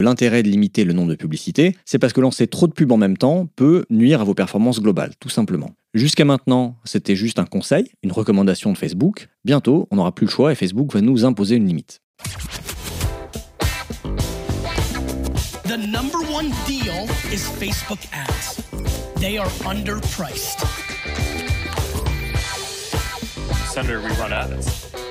L'intérêt de limiter le nombre de publicités, c'est parce que lancer trop de pubs en même temps peut nuire à vos performances globales, tout simplement. Jusqu'à maintenant, c'était juste un conseil, une recommandation de Facebook. Bientôt, on n'aura plus le choix et Facebook va nous imposer une limite. The number one deal is Facebook ads. They are underpriced. Senator, we run ads.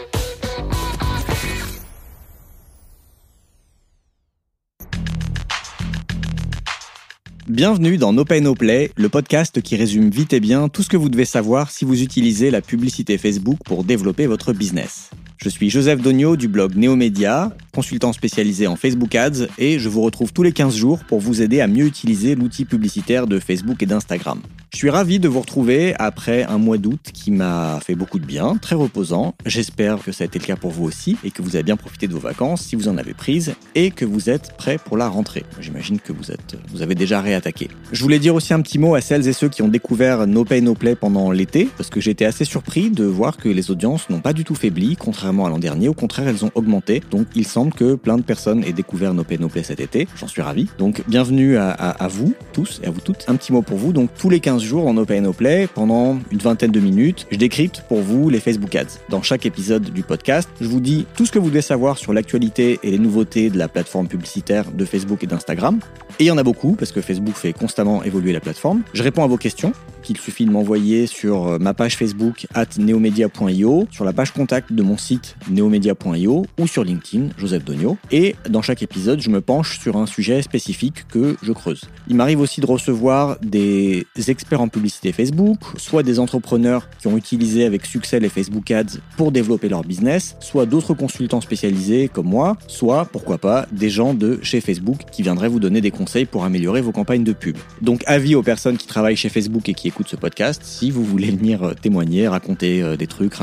Bienvenue dans No Pay No Play, le podcast qui résume vite et bien tout ce que vous devez savoir si vous utilisez la publicité Facebook pour développer votre business. Je suis Joseph Dogno du blog Neomédia, consultant spécialisé en Facebook Ads, et je vous retrouve tous les 15 jours pour vous aider à mieux utiliser l'outil publicitaire de Facebook et d'Instagram. Je suis ravi de vous retrouver après un mois d'août qui m'a fait beaucoup de bien, très reposant. J'espère que ça a été le cas pour vous aussi et que vous avez bien profité de vos vacances si vous en avez prises et que vous êtes prêts pour la rentrée. J'imagine que vous êtes, vous avez déjà réattaqué. Je voulais dire aussi un petit mot à celles et ceux qui ont découvert No Pay No Play pendant l'été parce que j'ai été assez surpris de voir que les audiences n'ont pas du tout faibli, contrairement à l'an dernier. Au contraire, elles ont augmenté. Donc il semble que plein de personnes aient découvert No Pay No Play cet été. J'en suis ravi. Donc bienvenue à, à, vous tous et à vous toutes. Un petit mot pour vous. Donc tous les 15 jours dans No Play, pendant une vingtaine de minutes, je décrypte pour vous les Facebook Ads. Dans chaque épisode du podcast, je vous dis tout ce que vous devez savoir sur l'actualité et les nouveautés de la plateforme publicitaire de Facebook et d'Instagram. Et il y en a beaucoup parce que Facebook fait constamment évoluer la plateforme. Je réponds à vos questions qu'il suffit de m'envoyer sur ma page Facebook at neomedia.io, sur la page contact de mon site neomedia.io ou sur LinkedIn, Joseph Donio. Et dans chaque épisode, je me penche sur un sujet spécifique que je creuse. Il m'arrive aussi de recevoir des experts en publicité Facebook, soit des entrepreneurs qui ont utilisé avec succès les Facebook Ads pour développer leur business, soit d'autres consultants spécialisés comme moi, soit, pourquoi pas, des gens de chez Facebook qui viendraient vous donner des conseils pour améliorer vos campagnes de pub. Donc avis aux personnes qui travaillent chez Facebook et qui écoutent ce podcast, si vous voulez venir témoigner, raconter des trucs,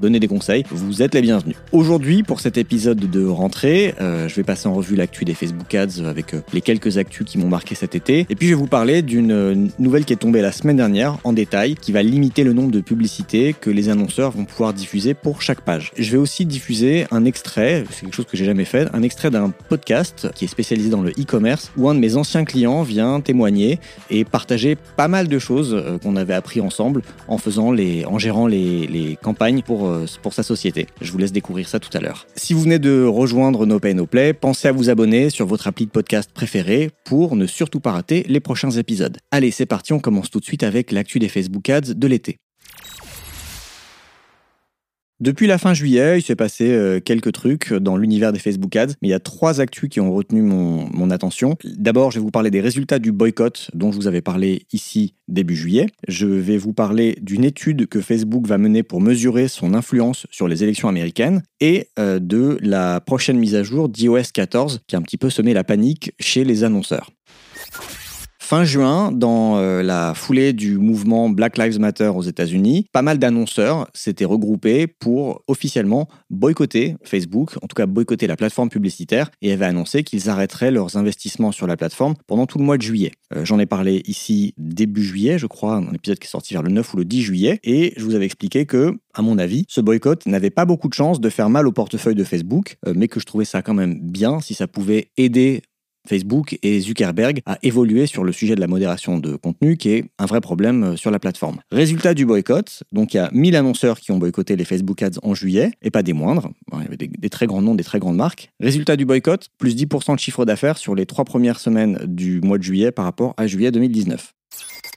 donner des conseils, vous êtes les bienvenus. Aujourd'hui, pour cet épisode de rentrée, euh, je vais passer en revue l'actu des Facebook Ads avec les quelques actus qui m'ont marqué cet été. Et puis je vais vous parler d'une nouvelle qui est tombée la semaine dernière en détail, qui va limiter le nombre de publicités que les annonceurs vont pouvoir diffuser pour chaque page. Je vais aussi diffuser un extrait, c'est quelque chose que j'ai jamais fait, un extrait d'un podcast qui est spécialisé dans le e-commerce, où un de mes anciens clients vient témoigner et partager pas mal de choses qu'on avait appris ensemble en faisant les, en gérant les, les campagnes pour, pour sa société. Je vous laisse découvrir ça tout à l'heure. Si vous venez de rejoindre No Pay No Play, pensez à vous abonner sur votre appli de podcast préféré pour ne surtout pas rater les prochains épisodes. Allez, c'est parti, on commence tout de suite avec l'actu des Facebook Ads de l'été. Depuis la fin juillet, il s'est passé euh, quelques trucs dans l'univers des Facebook Ads, mais il y a trois actus qui ont retenu mon, mon attention. D'abord, je vais vous parler des résultats du boycott dont je vous avais parlé ici début juillet. Je vais vous parler d'une étude que Facebook va mener pour mesurer son influence sur les élections américaines et euh, de la prochaine mise à jour d'iOS 14 qui a un petit peu semé la panique chez les annonceurs. Fin juin, dans euh, la foulée du mouvement Black Lives Matter aux États-Unis, pas mal d'annonceurs s'étaient regroupés pour officiellement boycotter Facebook, en tout cas boycotter la plateforme publicitaire, et avaient annoncé qu'ils arrêteraient leurs investissements sur la plateforme pendant tout le mois de juillet. Euh, J'en ai parlé ici début juillet, je crois, un épisode qui est sorti vers le 9 ou le 10 juillet, et je vous avais expliqué que, à mon avis, ce boycott n'avait pas beaucoup de chances de faire mal au portefeuille de Facebook, euh, mais que je trouvais ça quand même bien si ça pouvait aider Facebook et Zuckerberg à évoluer sur le sujet de la modération de contenu, qui est un vrai problème sur la plateforme. Résultat du boycott, donc il y a 1000 annonceurs qui ont boycotté les Facebook Ads en juillet, et pas des moindres, il y avait des, des très grands noms, des très grandes marques. Résultat du boycott, plus 10% de chiffre d'affaires sur les trois premières semaines du mois de juillet par rapport à juillet 2019.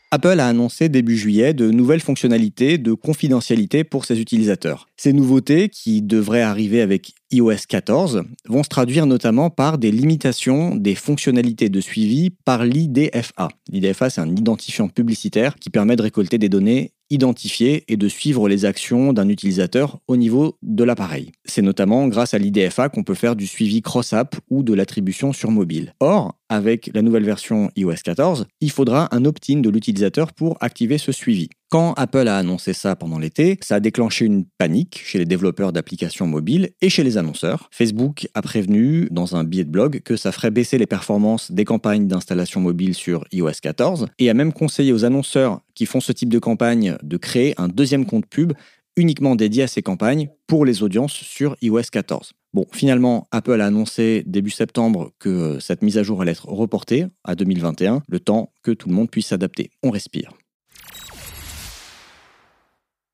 Apple a annoncé début juillet de nouvelles fonctionnalités de confidentialité pour ses utilisateurs. Ces nouveautés, qui devraient arriver avec iOS 14, vont se traduire notamment par des limitations des fonctionnalités de suivi par l'IDFA. L'IDFA, c'est un identifiant publicitaire qui permet de récolter des données identifier et de suivre les actions d'un utilisateur au niveau de l'appareil. C'est notamment grâce à l'IDFA qu'on peut faire du suivi cross-app ou de l'attribution sur mobile. Or, avec la nouvelle version iOS 14, il faudra un opt-in de l'utilisateur pour activer ce suivi. Quand Apple a annoncé ça pendant l'été, ça a déclenché une panique chez les développeurs d'applications mobiles et chez les annonceurs. Facebook a prévenu dans un billet de blog que ça ferait baisser les performances des campagnes d'installation mobile sur iOS 14 et a même conseillé aux annonceurs qui font ce type de campagne de créer un deuxième compte pub uniquement dédié à ces campagnes pour les audiences sur iOS 14. Bon, finalement, Apple a annoncé début septembre que euh, cette mise à jour allait être reportée à 2021, le temps que tout le monde puisse s'adapter. On respire.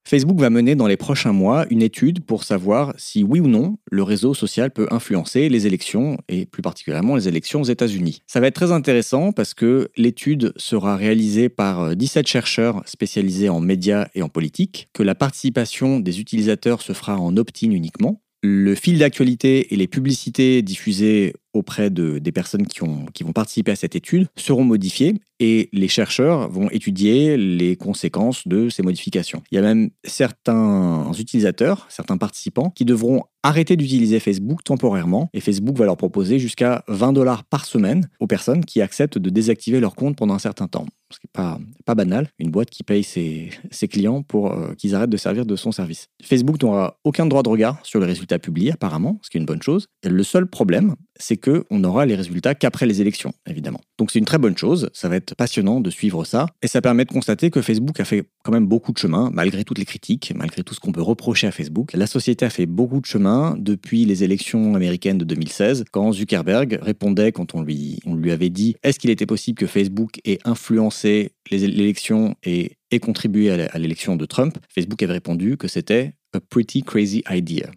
Facebook va mener dans les prochains mois une étude pour savoir si oui ou non le réseau social peut influencer les élections et plus particulièrement les élections aux États-Unis. Ça va être très intéressant parce que l'étude sera réalisée par 17 chercheurs spécialisés en médias et en politique, que la participation des utilisateurs se fera en opt-in uniquement. Le fil d'actualité et les publicités diffusées auprès de, des personnes qui, ont, qui vont participer à cette étude seront modifiées et les chercheurs vont étudier les conséquences de ces modifications. Il y a même certains utilisateurs, certains participants qui devront arrêter d'utiliser Facebook temporairement et Facebook va leur proposer jusqu'à 20 dollars par semaine aux personnes qui acceptent de désactiver leur compte pendant un certain temps. Ce qui n'est pas, pas banal, une boîte qui paye ses, ses clients pour euh, qu'ils arrêtent de servir de son service. Facebook n'aura aucun droit de regard sur les résultats publiés apparemment, ce qui est une bonne chose. Le seul problème, c'est qu'on aura les résultats qu'après les élections, évidemment. Donc c'est une très bonne chose, ça va être passionnant de suivre ça, et ça permet de constater que Facebook a fait quand même beaucoup de chemin, malgré toutes les critiques, malgré tout ce qu'on peut reprocher à Facebook. La société a fait beaucoup de chemin depuis les élections américaines de 2016, quand Zuckerberg répondait, quand on lui, on lui avait dit est-ce qu'il était possible que Facebook ait influencé l'élection et ait contribué à l'élection de Trump, Facebook avait répondu que c'était a pretty crazy idea.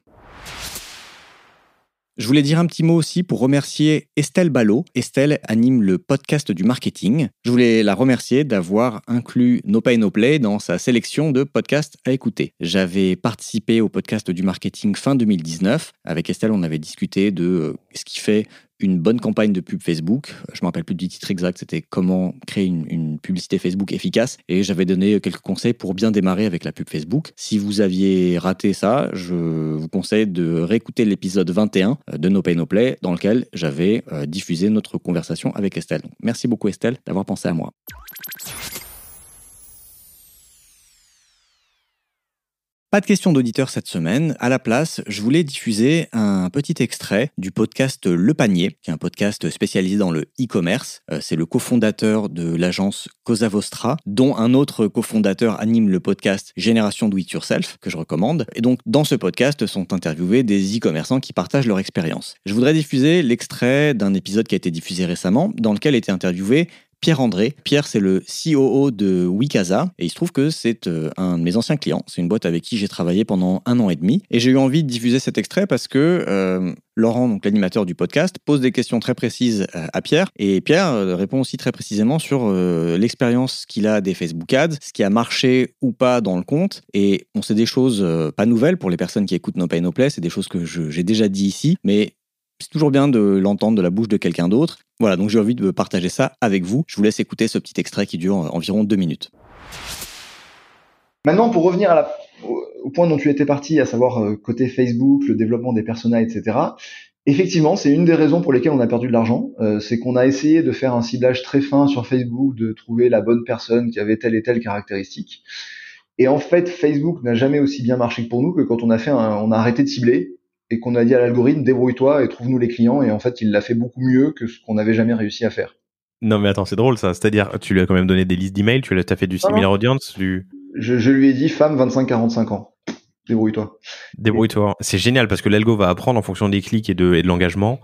Je voulais dire un petit mot aussi pour remercier Estelle Ballot. Estelle anime le podcast du marketing. Je voulais la remercier d'avoir inclus No Pay No Play dans sa sélection de podcasts à écouter. J'avais participé au podcast du marketing fin 2019. Avec Estelle, on avait discuté de euh, ce qui fait une bonne campagne de pub Facebook. Je me rappelle plus du titre exact, c'était comment créer une, publicité Facebook efficace. Et j'avais donné quelques conseils pour bien démarrer avec la pub Facebook. Si vous aviez raté ça, je vous conseille de réécouter l'épisode 21 de No Pay No Play dans lequel j'avais euh, diffusé notre conversation avec Estelle. merci beaucoup Estelle d'avoir pensé à moi. Pas de questions d'auditeurs cette semaine. À la place, je voulais diffuser un petit extrait du podcast Le Panier, qui est un podcast spécialisé dans le e-commerce. Euh, c'est le cofondateur de l'agence Cosa Vostra, dont un autre cofondateur anime le podcast Génération Do It Yourself, que je recommande. Et donc, dans ce podcast sont interviewés des e-commerçants qui partagent leur expérience. Je voudrais diffuser l'extrait d'un épisode qui a été diffusé récemment, dans lequel était interviewé Pierre André. Pierre, c'est le COO de Wikaza et il se trouve que c'est euh, un de mes anciens clients. C'est une boîte avec qui j'ai travaillé pendant un an et demi. Et j'ai eu envie de diffuser cet extrait parce que euh, Laurent, donc l'animateur du podcast, pose des questions très précises euh, à Pierre et Pierre répond aussi très précisément sur l'expérience qu'il a des Facebook Ads, ce qui a marché ou pas dans le compte. Et on sait des choses pas nouvelles pour les personnes qui écoutent No Pay No Play, c'est des choses que j'ai déjà dit ici, mais c'est toujours bien de l'entendre de la bouche de quelqu'un d'autre. Voilà, donc j'ai envie de partager ça avec vous. Je vous laisse écouter ce petit extrait qui dure environ deux minutes. Maintenant, pour revenir au, point dont tu étais parti, à savoir euh, côté Facebook, le développement des personas, etc. Effectivement, c'est une des raisons pour lesquelles on a perdu de l'argent. Euh, c'est qu'on a essayé de faire un ciblage très fin sur Facebook, de trouver la bonne personne qui avait telle et telle caractéristique. Et en fait, Facebook n'a jamais aussi bien marché que pour nous que quand on a fait on a arrêté de cibler et qu'on a dit à l'algorithme débrouille-toi et trouve-nous les clients et en fait il l'a fait beaucoup mieux que ce qu'on n'avait jamais réussi à faire. Non mais attends c'est drôle ça, c'est-à-dire tu lui as quand même donné des listes d'emails, tu as fait du similar audience, du... je, je lui ai dit femme 25-45 ans. Débrouille-toi. Débrouille-toi. C'est génial parce que l'algo va apprendre en fonction des clics et de, et de l'engagement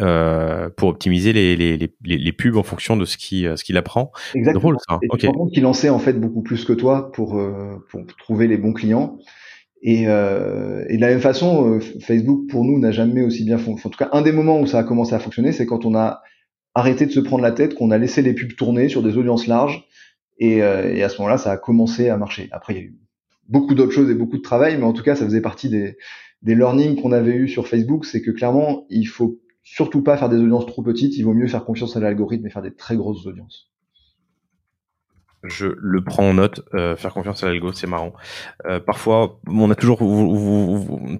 euh, pour optimiser les, les, les, les, pubs en fonction de ce qu'il ce qu'il apprend. Exactement. Drôle ça. Et okay. qu'il en sait en fait beaucoup plus que toi pour, euh, pour trouver les bons clients. Et, euh, et, de la même façon, euh, Facebook pour nous n'a jamais aussi bien fonctionné. En tout cas, un des moments où ça a commencé à fonctionner, c'est quand on a arrêté de se prendre la tête, qu'on a laissé les pubs tourner sur des audiences larges, et, euh, et à ce moment-là, ça a commencé à marcher. Après, il y a eu beaucoup d'autres choses et beaucoup de travail, mais en tout cas, ça faisait partie des, des learnings qu'on avait eu sur Facebook, c'est que clairement, il faut surtout pas faire des audiences trop petites, il vaut mieux faire confiance à l'algorithme et faire des très grosses audiences je le prends en note. Euh, faire confiance à l'algo, c'est marrant. Euh, parfois, on a toujours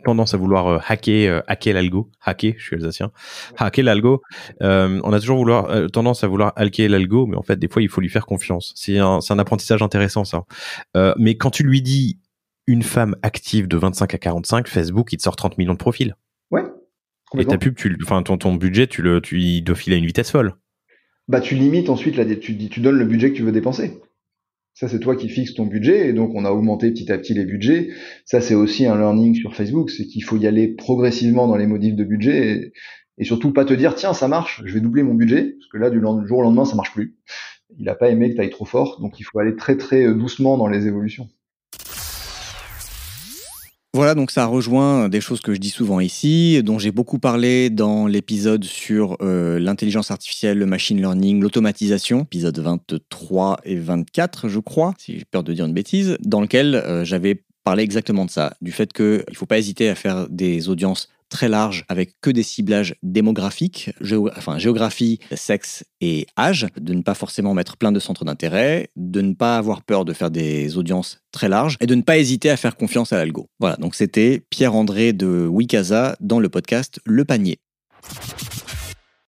tendance à vouloir euh, hacker, hacker l'algo. Hacker, je suis alsacien. Hacker l'algo. on a toujours vouloir, tendance à vouloir hacker l'algo, mais en fait, des fois, il faut lui faire confiance. C'est un, un apprentissage intéressant, ça. mais quand tu lui dis une femme active de 25 à 45, Facebook, il te sort 30 millions de profils. Ouais. Et ta pub, tu, enfin, ton, ton budget, tu le, tu, il à une vitesse folle. Bah, tu limites ensuite, là, tu, tu donnes le budget que tu veux dépenser. Ça, c'est toi qui fixes ton budget, et donc on a augmenté petit à petit les budgets. Ça, c'est aussi un learning sur Facebook, c'est qu'il faut y aller progressivement dans les modifs de budget, et, surtout pas te dire, tiens, ça marche, je vais doubler mon budget, parce que là, du jour au lendemain, ça marche plus. Il n'a pas aimé que tu ailles trop fort, donc il faut aller très très doucement dans les évolutions. Voilà, donc ça rejoint des choses que je dis souvent ici, dont j'ai beaucoup parlé dans l'épisode sur euh, l'intelligence artificielle, le machine learning, l'automatisation, épisode 23 et 24, je crois, si j'ai peur de dire une bêtise, dans lequel euh, j'avais parlé exactement de ça, du fait qu'il ne faut pas hésiter à faire des audiences très large avec que des ciblages démographiques, enfin géographie, sexe et âge, de ne pas forcément mettre plein de centres d'intérêt, de ne pas avoir peur de faire des audiences très larges et de ne pas hésiter à faire confiance à l'algo. Voilà, donc c'était Pierre-André de Wikaza dans le podcast Le Panier.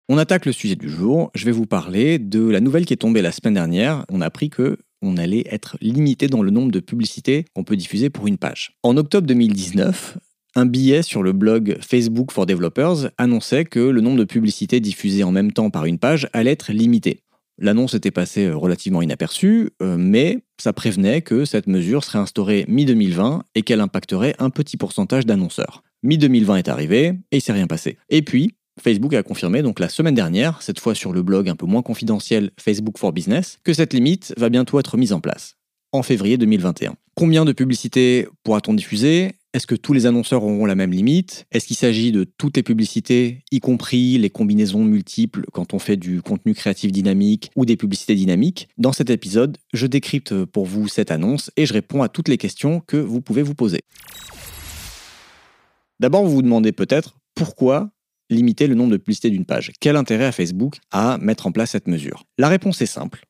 On attaque le sujet du jour. Je vais vous parler de la nouvelle qui est tombée la semaine dernière. On a appris que on allait être limité dans le nombre de publicités qu'on peut diffuser pour une page. En octobre 2019, un billet sur le blog Facebook for Developers annonçait que le nombre de publicités diffusées en même temps par une page allait être limité. L'annonce était passée euh, relativement inaperçue, euh, mais ça prévenait que cette mesure serait instaurée mi-2020 et qu'elle impacterait un petit pourcentage d'annonceurs. Mi-2020 est arrivé et il s'est rien passé. Et puis, Facebook a confirmé donc la semaine dernière, cette fois sur le blog un peu moins confidentiel Facebook for Business, que cette limite va bientôt être mise en place, en février 2021. Combien de publicités pourra-t-on diffuser? Est-ce que tous les annonceurs auront la même limite? Est-ce qu'il s'agit de toutes les publicités, y compris les combinaisons multiples quand on fait du contenu créatif dynamique ou des publicités dynamiques? Dans cet épisode, je décrypte pour vous cette annonce et je réponds à toutes les questions que vous pouvez vous poser. D'abord, vous vous demandez peut-être pourquoi limiter le nombre de publicités d'une page? Quel intérêt a Facebook à mettre en place cette mesure? La réponse est simple.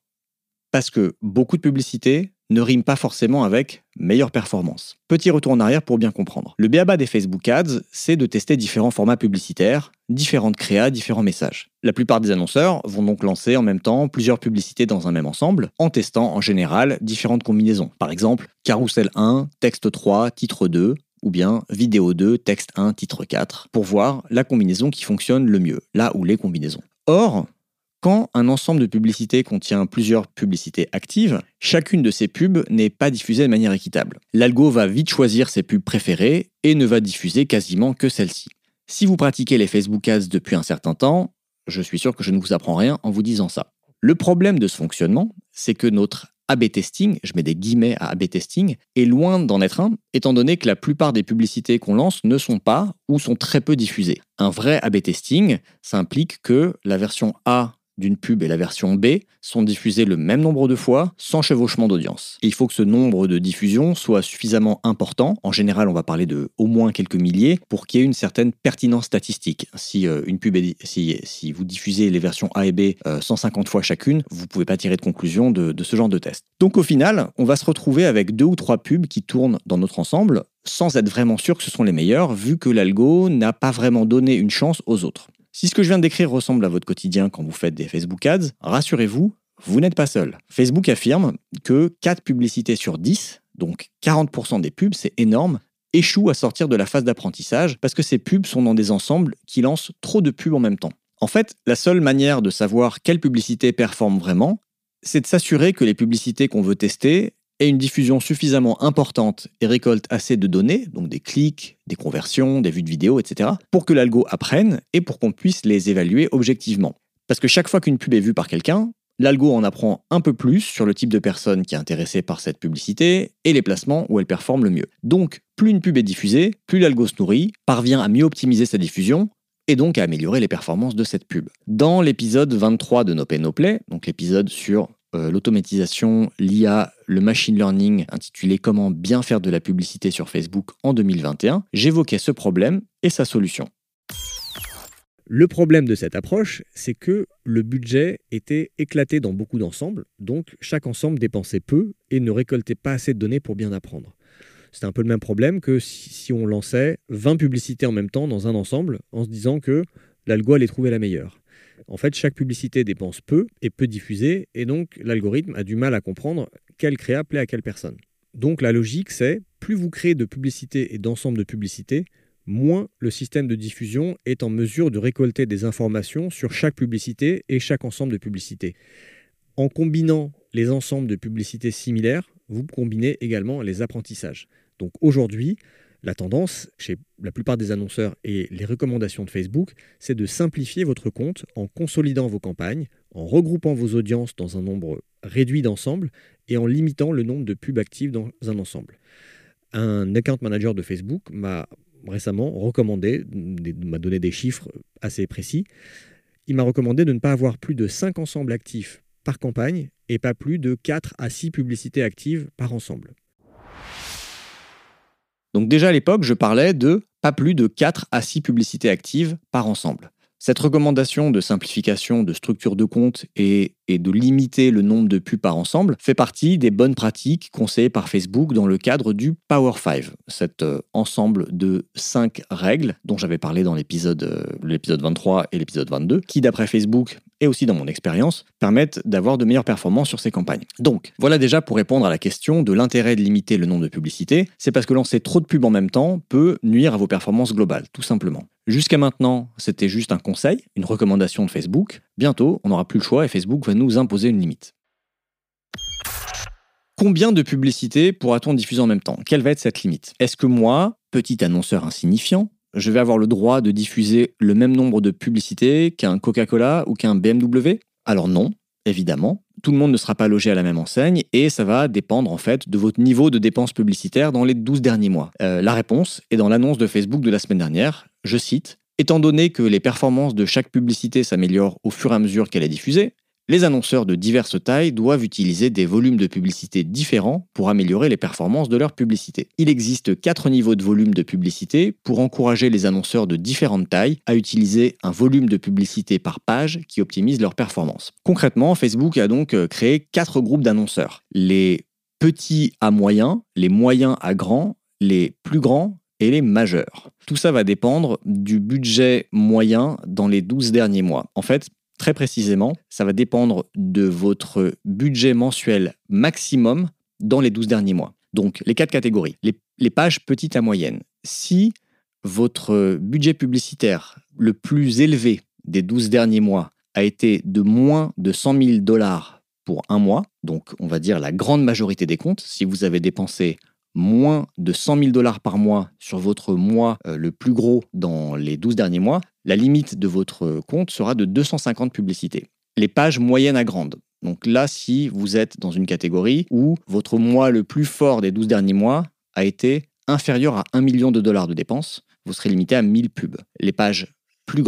Parce que beaucoup de publicités ne rime pas forcément avec meilleure performance. Petit retour en arrière pour bien comprendre. Le BABA des Facebook Ads, c'est de tester différents formats publicitaires, différentes créas, différents messages. La plupart des annonceurs vont donc lancer en même temps plusieurs publicités dans un même ensemble, en testant en général différentes combinaisons. Par exemple, carousel 1, texte 3, titre 2, ou bien vidéo 2, texte 1, titre 4, pour voir la combinaison qui fonctionne le mieux, là où les combinaisons. Or, quand un ensemble de publicités contient plusieurs publicités actives, chacune de ces pubs n'est pas diffusée de manière équitable. L'algo va vite choisir ses pubs préférées et ne va diffuser quasiment que celles-ci. Si vous pratiquez les Facebook Ads depuis un certain temps, je suis sûr que je ne vous apprends rien en vous disant ça. Le problème de ce fonctionnement, c'est que notre AB testing, je mets des guillemets à AB testing, est loin d'en être un, étant donné que la plupart des publicités qu'on lance ne sont pas ou sont très peu diffusées. Un vrai AB testing, ça implique que la version A d'une pub et la version B sont diffusées le même nombre de fois sans chevauchement d'audience. Il faut que ce nombre de diffusions soit suffisamment important, en général on va parler de au moins quelques milliers, pour qu'il y ait une certaine pertinence statistique. Si euh, une pub si, si, vous diffusez les versions A et B 150 euh, fois chacune, vous ne pouvez pas tirer de conclusion de, de ce genre de test. Donc au final, on va se retrouver avec deux ou trois pubs qui tournent dans notre ensemble sans être vraiment sûr que ce sont les meilleurs, vu que l'algo n'a pas vraiment donné une chance aux autres. Si ce que je viens de décrire ressemble à votre quotidien quand vous faites des Facebook Ads, rassurez-vous, vous n'êtes pas seul. Facebook affirme que 4 publicités sur 10, donc 40% des pubs, c'est énorme, échouent à sortir de la phase d'apprentissage parce que ces pubs sont dans des ensembles qui lancent trop de pubs en même temps. En fait, la seule manière de savoir quelle publicité performe vraiment, c'est de s'assurer que les publicités qu'on veut tester une diffusion suffisamment importante et récolte assez de données, donc des clics, des conversions, des vues de vidéos, etc., pour que l'algo apprenne et pour qu'on puisse les évaluer objectivement. Parce que chaque fois qu'une pub est vue par quelqu'un, l'algo en apprend un peu plus sur le type de personne qui est intéressée par cette publicité et les placements où elle performe le mieux. Donc, plus une pub est diffusée, plus l'algo se nourrit, parvient à mieux optimiser sa diffusion et donc à améliorer les performances de cette pub. Dans l'épisode 23 de No Pay No donc l'épisode sur euh, l'automatisation, l'IA, le machine learning intitulé Comment bien faire de la publicité sur Facebook en 2021, j'évoquais ce problème et sa solution. Le problème de cette approche, c'est que le budget était éclaté dans beaucoup d'ensembles, donc chaque ensemble dépensait peu et ne récoltait pas assez de données pour bien apprendre. C'est un peu le même problème que si on lançait 20 publicités en même temps dans un ensemble en se disant que l'algo allait trouver la meilleure. En fait, chaque publicité dépense peu et peu diffusée, et donc l'algorithme a du mal à comprendre quelle créa plaît à quelle personne. Donc la logique, c'est plus vous créez de publicités et d'ensembles de publicités, moins le système de diffusion est en mesure de récolter des informations sur chaque publicité et chaque ensemble de publicités. En combinant les ensembles de publicités similaires, vous combinez également les apprentissages. Donc aujourd'hui, la tendance chez la plupart des annonceurs et les recommandations de Facebook, c'est de simplifier votre compte en consolidant vos campagnes, en regroupant vos audiences dans un nombre réduit d'ensembles et en limitant le nombre de pubs actives dans un ensemble. Un account manager de Facebook m'a récemment recommandé, m'a donné des chiffres assez précis. Il m'a recommandé de ne pas avoir plus de 5 ensembles actifs par campagne et pas plus de 4 à 6 publicités actives par ensemble. Donc déjà à l'époque, je parlais de pas plus de 4 à 6 publicités actives par ensemble. Cette recommandation de simplification de structure de compte et, de limiter le nombre de pubs par ensemble fait partie des bonnes pratiques conseillées par Facebook dans le cadre du Power 5, cet euh, ensemble de 5 règles dont j'avais parlé dans l'épisode euh, l'épisode 23 et l'épisode 22, qui d'après Facebook et aussi dans mon expérience, permettent d'avoir de meilleures performances sur ces campagnes. Donc, voilà déjà pour répondre à la question de l'intérêt de limiter le nombre de publicités. C'est parce que lancer trop de pubs en même temps peut nuire à vos performances globales, tout simplement. Jusqu'à maintenant, c'était juste un conseil, une recommandation de Facebook. Bientôt, on n'aura plus le choix et Facebook va nous imposer une limite. Combien de publicités pourra-t-on diffuser en même temps? Quelle va être cette limite? Est-ce que moi, petit annonceur insignifiant, je vais avoir le droit de diffuser le même nombre de publicités qu'un Coca-Cola ou qu'un BMW Alors non, évidemment. Tout le monde ne sera pas logé à la même enseigne et ça va dépendre en fait de votre niveau de dépenses publicitaires dans les 12 derniers mois. Euh, la réponse est dans l'annonce de Facebook de la semaine dernière. Je cite Étant donné que les performances de chaque publicité s'améliorent au fur et à mesure qu'elle est diffusée, les annonceurs de diverses tailles doivent utiliser des volumes de publicité différents pour améliorer les performances de leur publicité. Il existe quatre niveaux de volume de publicité pour encourager les annonceurs de différentes tailles à utiliser un volume de publicité par page qui optimise leur performance. Concrètement, Facebook a donc euh, créé quatre groupes d'annonceurs. Les petits à moyens, les moyens à grands, les plus grands et les majeurs. Tout ça va dépendre du budget moyen dans les 12 derniers mois. En fait, Très précisément, ça va dépendre de votre budget mensuel maximum dans les 12 derniers mois. Donc, les quatre catégories. Les, pages petites à moyennes. Si votre budget publicitaire le plus élevé des 12 derniers mois a été de moins de 100 000 dollars pour un mois, donc on va dire la grande majorité des comptes, si vous avez dépensé moins de 100 000 dollars par mois sur votre mois euh, le plus gros dans les 12 derniers mois, la limite de votre compte sera de 250 publicités. Les pages moyennes à grandes. Donc là, si vous êtes dans une catégorie où votre mois le plus fort des 12 derniers mois a été inférieur à 1 million de dollars de dépenses, vous serez limité à 1000 pubs. Les pages plus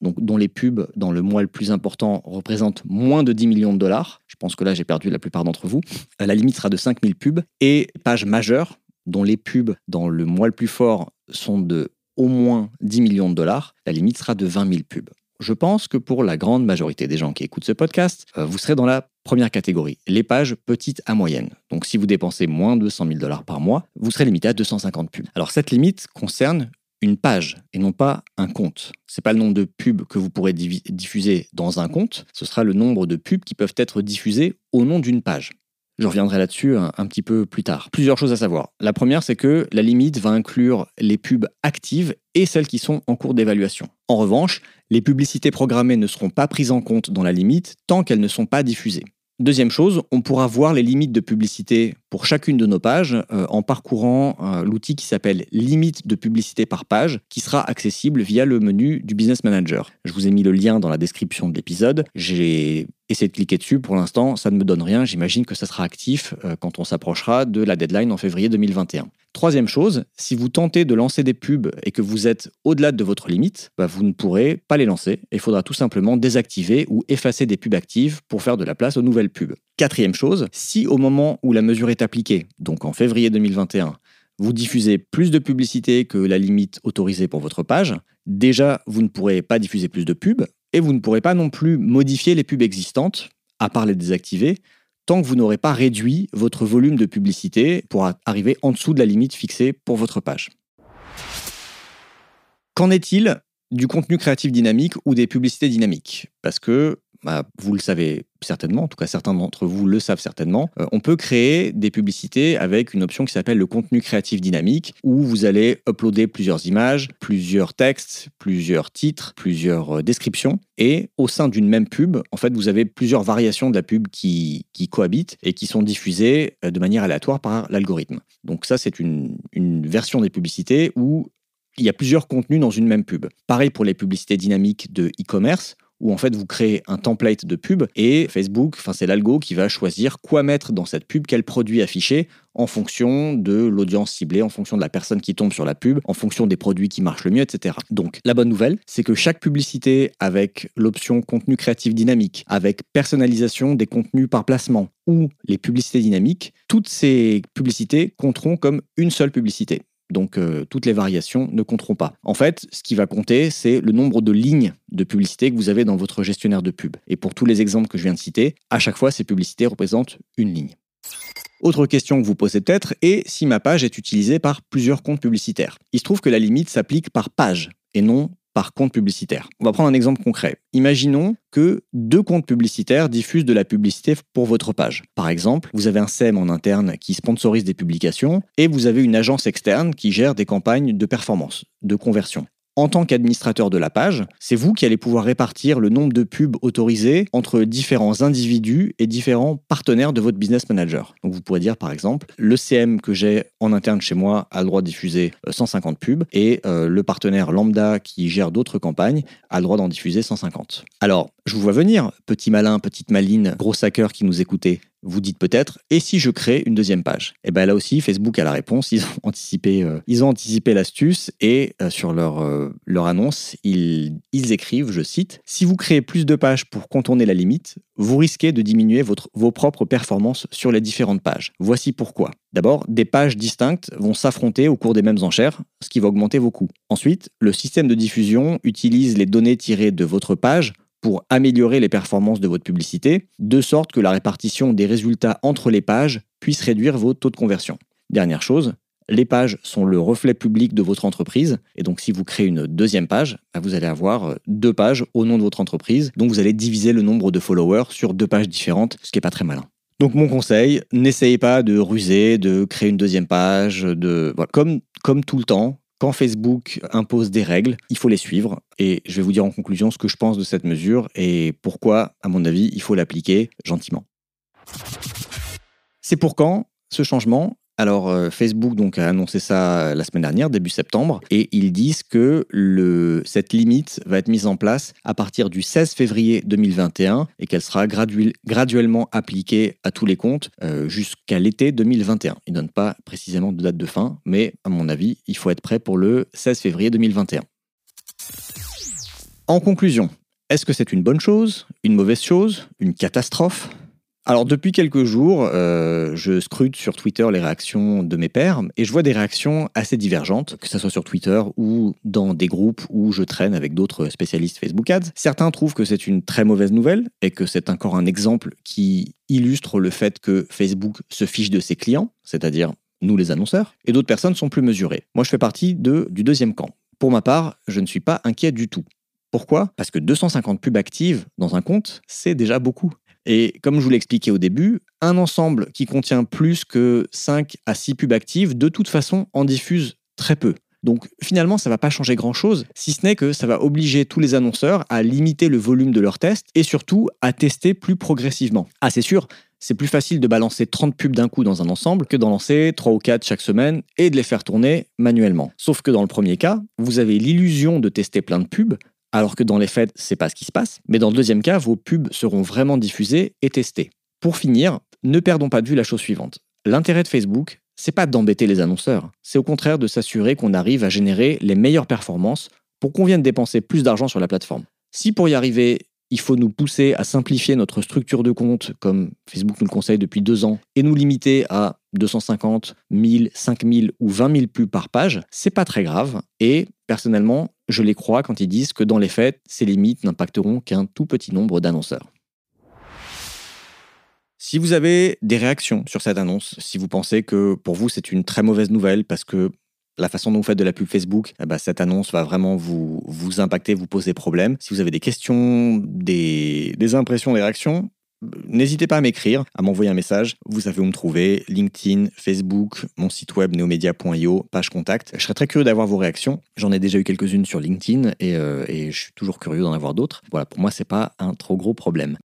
donc dont les pubs dans le mois le plus important représentent moins de 10 millions de dollars, je pense que là j'ai perdu la plupart d'entre vous, la limite sera de 5000 pubs, et pages majeures, dont les pubs dans le mois le plus fort sont de au moins 10 millions de dollars, la limite sera de 20 000 pubs. Je pense que pour la grande majorité des gens qui écoutent ce podcast, euh, vous serez dans la première catégorie, les pages petites à moyennes. Donc si vous dépensez moins de 100 000 dollars par mois, vous serez limité à 250 pubs. Alors cette limite concerne une page et non pas un compte. C'est pas le nombre de pubs que vous pourrez diffuser dans un compte, ce sera le nombre de pubs qui peuvent être diffusées au nom d'une page. Je reviendrai là-dessus un, un, petit peu plus tard. Plusieurs choses à savoir. La première, c'est que la limite va inclure les pubs actives et celles qui sont en cours d'évaluation. En revanche, les publicités programmées ne seront pas prises en compte dans la limite tant qu'elles ne sont pas diffusées. Deuxième chose, on pourra voir les limites de publicité pour chacune de nos pages euh, en parcourant euh, l'outil qui s'appelle limite de publicité par page, qui sera accessible via le menu du Business Manager. Je vous ai mis le lien dans la description de l'épisode. J'ai essayé de cliquer dessus. Pour l'instant, ça ne me donne rien. J'imagine que ça sera actif euh, quand on s'approchera de la deadline en février 2021. Troisième chose, si vous tentez de lancer des pubs et que vous êtes au-delà de votre limite, bah, vous ne pourrez pas les lancer. Il faudra tout simplement désactiver ou effacer des pubs actives pour faire de la place aux nouvelles pubs. Quatrième chose, si au moment où la mesure est appliquée, donc en février 2021, vous diffusez plus de publicité que la limite autorisée pour votre page, déjà vous ne pourrez pas diffuser plus de pubs et vous ne pourrez pas non plus modifier les pubs existantes, à part les désactiver, tant que vous n'aurez pas réduit votre volume de publicité pour arriver en dessous de la limite fixée pour votre page. Qu'en est-il du contenu créatif dynamique ou des publicités dynamiques? Parce que bah, vous le savez certainement, en tout cas certains d'entre vous le savent certainement, euh, on peut créer des publicités avec une option qui s'appelle le contenu créatif dynamique, où vous allez uploader plusieurs images, plusieurs textes, plusieurs titres, plusieurs euh, descriptions, et au sein d'une même pub, en fait, vous avez plusieurs variations de la pub qui, cohabitent et qui sont diffusées de manière aléatoire par l'algorithme. Donc ça, c'est une version des publicités où il y a plusieurs contenus dans une même pub. Pareil pour les publicités dynamiques de e-commerce, où en fait vous créez un template de pub et Facebook, c'est l'algo qui va choisir quoi mettre dans cette pub, quel produit afficher en fonction de l'audience ciblée, en fonction de la personne qui tombe sur la pub, en fonction des produits qui marchent le mieux, etc. Donc la bonne nouvelle, c'est que chaque publicité avec l'option contenu créatif dynamique, avec personnalisation des contenus par placement ou les publicités dynamiques, toutes ces publicités compteront comme une seule publicité. Donc euh, toutes les variations ne compteront pas. En fait, ce qui va compter, c'est le nombre de lignes de publicité que vous avez dans votre gestionnaire de pub. Et pour tous les exemples que je viens de citer, à chaque fois, ces publicités représentent une ligne. Autre question que vous posez peut-être est si ma page est utilisée par plusieurs comptes publicitaires. Il se trouve que la limite s'applique par page et non par compte publicitaire. On va prendre un exemple concret. Imaginons que deux comptes publicitaires diffusent de la publicité pour votre page. Par exemple, vous avez un SEM en interne qui sponsorise des publications et vous avez une agence externe qui gère des campagnes de performance, de conversion en tant qu'administrateur de la page, c'est vous qui allez pouvoir répartir le nombre de pubs autorisés entre différents individus et différents partenaires de votre business manager. Donc vous pourrez dire par exemple, le CM que j'ai en interne chez moi a le droit de diffuser 150 euh, pubs et euh, le partenaire lambda qui gère d'autres campagnes a le droit d'en diffuser 150. Alors, je vous vois venir, petit malin, petite maline, gros hacker qui nous écoutez. Vous dites peut-être, et si je crée une deuxième page? Et eh bien là aussi, Facebook a la réponse. Ils ont anticipé, euh, anticipé l'astuce et euh, sur leur, euh, annonce, ils, écrivent, je cite, Si vous créez plus de pages pour contourner la limite, vous risquez de diminuer vos propres performances sur les différentes pages. Voici pourquoi. D'abord, des pages distinctes vont s'affronter au cours des mêmes enchères, ce qui va augmenter vos coûts. Ensuite, le système de diffusion utilise les données tirées de votre page pour améliorer les performances de votre publicité, de sorte que la répartition des résultats entre les pages puisse réduire vos taux de conversion. Dernière chose, les pages sont le reflet public de votre entreprise, et donc si vous créez une deuxième page, bah, vous allez avoir euh, deux pages au nom de votre entreprise, donc vous allez diviser le nombre de followers sur deux pages différentes, ce qui n'est pas très malin. Donc mon conseil, n'essayez pas de ruser, de créer une deuxième page, de comme comme tout le temps, quand Facebook impose des règles, il faut les suivre. Et je vais vous dire en conclusion ce que je pense de cette mesure et pourquoi, à mon avis, il faut l'appliquer gentiment. C'est pour quand ce changement? Alors euh, Facebook donc a annoncé ça la semaine dernière, début septembre, et ils disent que cette limite va être mise en place à partir du 16 février 2021 et qu'elle sera graduellement appliquée à tous les comptes euh, jusqu'à l'été 2021. Ils ne donnent pas précisément de date de fin, mais à mon avis, il faut être prêt pour le 16 février 2021. En conclusion, est-ce que c'est une bonne chose, une mauvaise chose, une catastrophe? Alors depuis quelques jours, euh, je scrute sur Twitter les réactions de mes pairs et je vois des réactions assez divergentes, que ce soit sur Twitter ou dans des groupes où je traîne avec d'autres spécialistes Facebook Ads. Certains trouvent que c'est une très mauvaise nouvelle et que c'est encore un exemple qui illustre le fait que Facebook se fiche de ses clients, c'est-à-dire nous les annonceurs, et d'autres personnes sont plus mesurées. Moi je fais partie de, du deuxième camp. Pour ma part, je ne suis pas inquiet du tout. Pourquoi? Parce que 250 pubs actives dans un compte, c'est déjà beaucoup. Et comme je vous l'expliquais au début, un ensemble qui contient plus que 5 à 6 pubs actives, de toute façon, en diffuse très peu. Donc finalement, ça ne va pas changer grand-chose, si ce n'est que ça va obliger tous les annonceurs à limiter le volume de leurs tests et surtout à tester plus progressivement. Ah c'est sûr, c'est plus facile de balancer 30 pubs d'un coup dans un ensemble que d'en lancer 3 ou 4 chaque semaine et de les faire tourner manuellement. Sauf que dans le premier cas, vous avez l'illusion de tester plein de pubs, alors que dans les faits, c'est pas ce qui se passe. Mais dans le deuxième cas, vos pubs seront vraiment diffusées et testées. Pour finir, ne perdons pas de vue la chose suivante. L'intérêt de Facebook, c'est pas d'embêter les annonceurs, c'est au contraire de s'assurer qu'on arrive à générer les meilleures performances pour qu'on vienne dépenser plus d'argent sur la plateforme. Si pour y arriver, il faut nous pousser à simplifier notre structure de compte, comme Facebook nous le conseille depuis deux ans, et nous limiter à 250, 1000, 5000 ou 20 000 pubs par page, c'est pas très grave. Et personnellement, je les crois quand ils disent que dans les faits, ces limites n'impacteront qu'un tout petit nombre d'annonceurs. Si vous avez des réactions sur cette annonce, si vous pensez que pour vous c'est une très mauvaise nouvelle parce que la façon dont vous faites de la pub Facebook, eh ben, cette annonce va vraiment vous, vous impacter, vous poser problème. Si vous avez des questions, des, impressions, des réactions, N'hésitez pas à m'écrire, à m'envoyer un message. Vous savez où me trouver LinkedIn, Facebook, mon site web neomedia.io, page contact. Je serais très curieux d'avoir vos réactions. J'en ai déjà eu quelques-unes sur LinkedIn et, euh, et je suis toujours curieux d'en avoir d'autres. Voilà, pour moi, c'est pas un trop gros problème.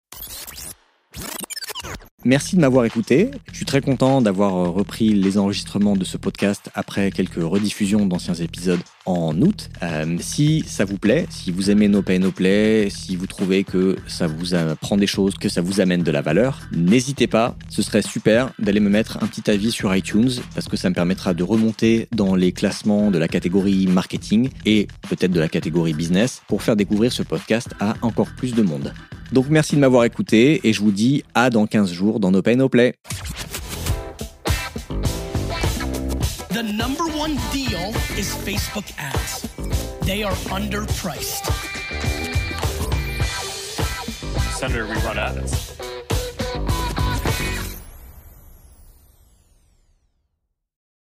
Merci de m'avoir écouté. Je suis très content d'avoir euh, repris les enregistrements de ce podcast après quelques rediffusions d'anciens épisodes en août. Euh, si ça vous plaît, si vous aimez nos Pay No Play, si vous trouvez que ça vous apprend des choses, que ça vous amène de la valeur, n'hésitez pas. Ce serait super d'aller me mettre un petit avis sur iTunes parce que ça me permettra de remonter dans les classements de la catégorie marketing et peut-être de la catégorie business pour faire découvrir ce podcast à encore plus de monde. Donc merci de m'avoir écouté et je vous dis à dans 15 jours dans No Pay No Play. The number one deal is Facebook ads. They are underpriced. Senator, we run ads.